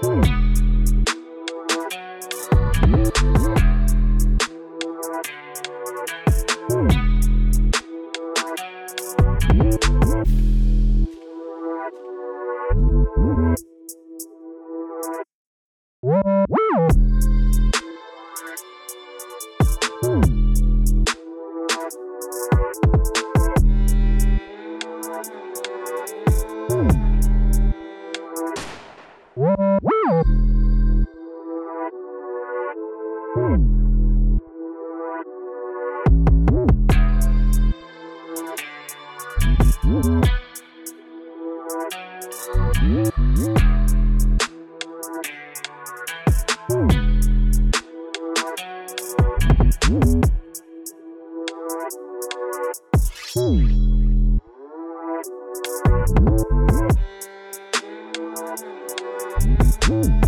Mm-hmm. Ooh.